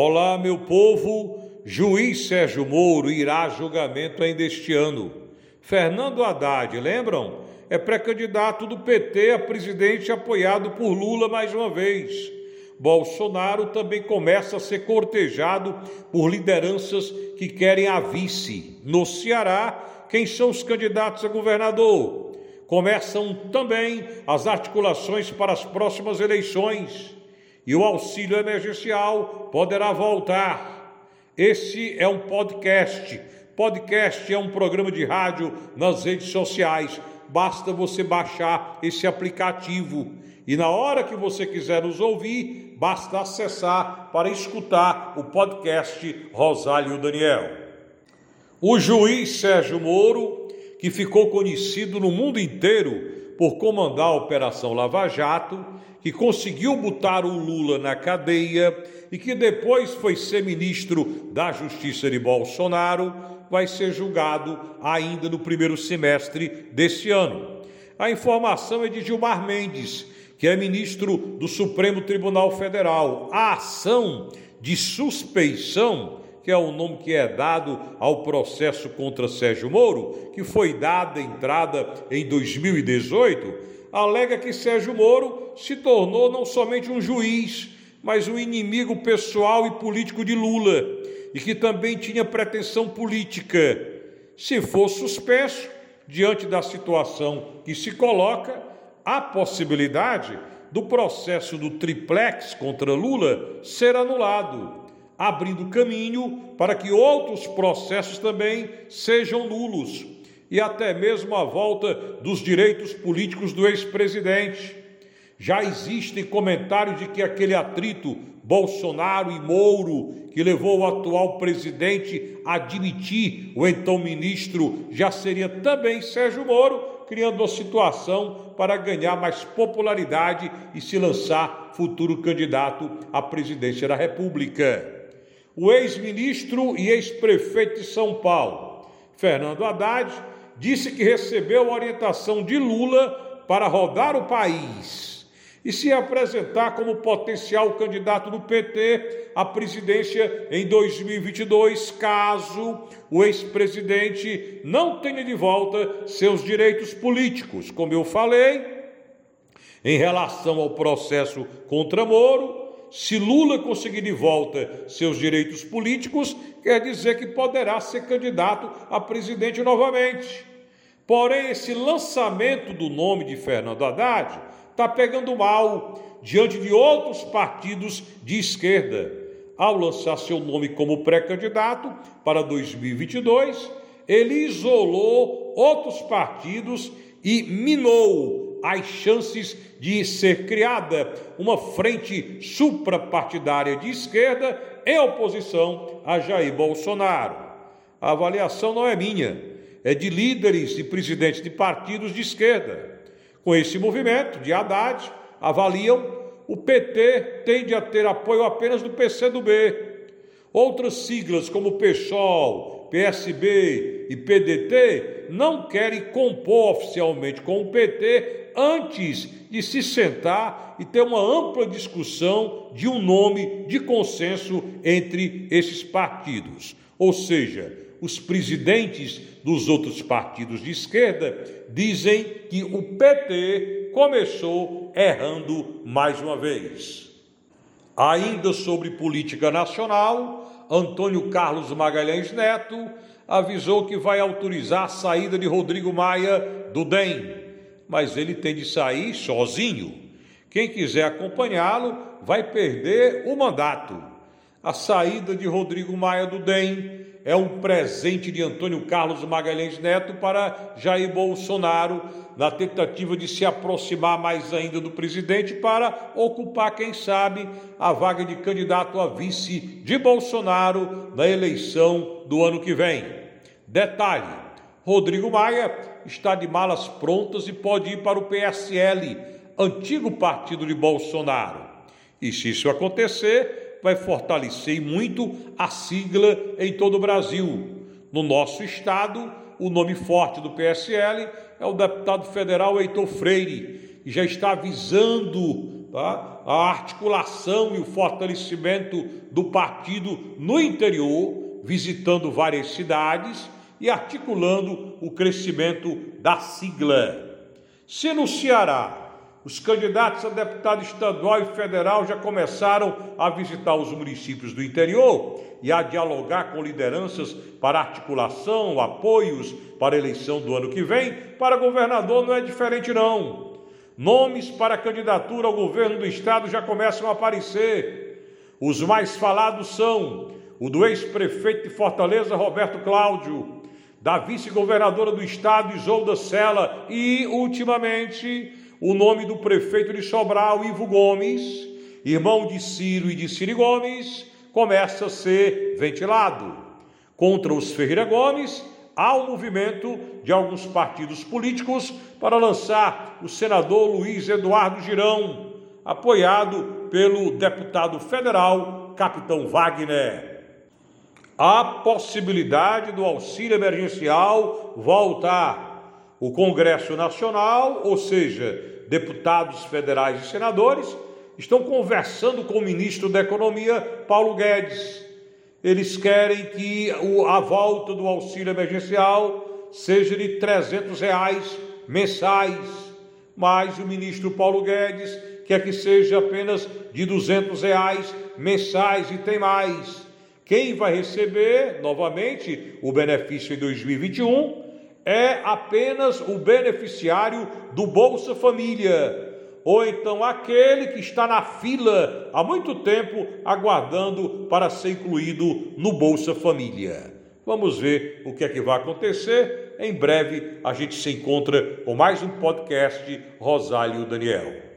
Olá, meu povo. Juiz Sérgio Moro irá a julgamento ainda este ano. Fernando Haddad, lembram? É pré-candidato do PT a presidente apoiado por Lula mais uma vez. Bolsonaro também começa a ser cortejado por lideranças que querem a vice. No Ceará, quem são os candidatos a governador? Começam também as articulações para as próximas eleições e o auxílio emergencial poderá voltar. Esse é um podcast. Podcast é um programa de rádio nas redes sociais. Basta você baixar esse aplicativo e na hora que você quiser nos ouvir, basta acessar para escutar o podcast Rosário Daniel. O juiz Sérgio Moro, que ficou conhecido no mundo inteiro por comandar a Operação Lava Jato, que conseguiu botar o Lula na cadeia e que depois foi ser ministro da Justiça de Bolsonaro, vai ser julgado ainda no primeiro semestre deste ano. A informação é de Gilmar Mendes, que é ministro do Supremo Tribunal Federal. A ação de suspeição, que é o nome que é dado ao processo contra Sérgio Moro, que foi dada entrada em 2018, alega que Sérgio Moro se tornou não somente um juiz, mas um inimigo pessoal e político de Lula e que também tinha pretensão política. Se for suspenso, diante da situação que se coloca, há possibilidade do processo do triplex contra Lula ser anulado, abrindo caminho para que outros processos também sejam nulos e até mesmo a volta dos direitos políticos do ex-presidente. Já existem comentários de que aquele atrito Bolsonaro e Mouro, que levou o atual presidente a admitir o então ministro, já seria também Sérgio Moro, criando uma situação para ganhar mais popularidade e se lançar futuro candidato à presidência da República. O ex-ministro e ex-prefeito de São Paulo, Fernando Haddad, disse que recebeu orientação de Lula para rodar o país e se apresentar como potencial candidato do PT à presidência em 2022, caso o ex-presidente não tenha de volta seus direitos políticos. Como eu falei, em relação ao processo contra Moro, se Lula conseguir de volta seus direitos políticos, quer dizer que poderá ser candidato a presidente novamente. Porém, esse lançamento do nome de Fernando Haddad está pegando mal diante de outros partidos de esquerda. Ao lançar seu nome como pré-candidato para 2022, ele isolou outros partidos e minou as chances de ser criada uma frente suprapartidária de esquerda em oposição a Jair Bolsonaro. A avaliação não é minha é de líderes e presidentes de partidos de esquerda. Com esse movimento de Haddad, avaliam o PT tende a ter apoio apenas do PCdoB. Outras siglas como PSOL, PSB e PDT não querem compor oficialmente com o PT antes de se sentar e ter uma ampla discussão de um nome de consenso entre esses partidos. Ou seja, os presidentes dos outros partidos de esquerda dizem que o PT começou errando mais uma vez. Ainda sobre política nacional, Antônio Carlos Magalhães Neto avisou que vai autorizar a saída de Rodrigo Maia do DEM, mas ele tem de sair sozinho. Quem quiser acompanhá-lo vai perder o mandato. A saída de Rodrigo Maia do DEM é um presente de Antônio Carlos Magalhães Neto para Jair Bolsonaro, na tentativa de se aproximar mais ainda do presidente para ocupar, quem sabe, a vaga de candidato a vice de Bolsonaro na eleição do ano que vem. Detalhe: Rodrigo Maia está de malas prontas e pode ir para o PSL, antigo partido de Bolsonaro. E se isso acontecer, vai fortalecer muito a sigla em todo o Brasil. No nosso estado, o nome forte do PSL é o deputado federal Heitor Freire, que já está avisando tá, a articulação e o fortalecimento do partido no interior, visitando várias cidades e articulando o crescimento da sigla. Se no Ceará os candidatos a deputado estadual e federal já começaram a visitar os municípios do interior e a dialogar com lideranças para articulação, apoios para a eleição do ano que vem. Para governador não é diferente não. Nomes para candidatura ao governo do estado já começam a aparecer. Os mais falados são o do ex-prefeito de Fortaleza, Roberto Cláudio, da vice-governadora do estado, Isolda Sela, e, ultimamente, o nome do prefeito de Sobral, Ivo Gomes, irmão de Ciro e de Ciro Gomes, começa a ser ventilado. Contra os Ferreira Gomes, há o um movimento de alguns partidos políticos para lançar o senador Luiz Eduardo Girão, apoiado pelo deputado federal Capitão Wagner. Há possibilidade do auxílio emergencial voltar o Congresso Nacional, ou seja, deputados federais e senadores, estão conversando com o ministro da Economia, Paulo Guedes. Eles querem que a volta do auxílio emergencial seja de 300 reais mensais, mas o ministro Paulo Guedes quer que seja apenas de 200 reais mensais e tem mais. Quem vai receber novamente o benefício em 2021 é apenas o beneficiário do Bolsa Família, ou então aquele que está na fila há muito tempo aguardando para ser incluído no Bolsa Família. Vamos ver o que é que vai acontecer. Em breve a gente se encontra com mais um podcast Rosário Daniel.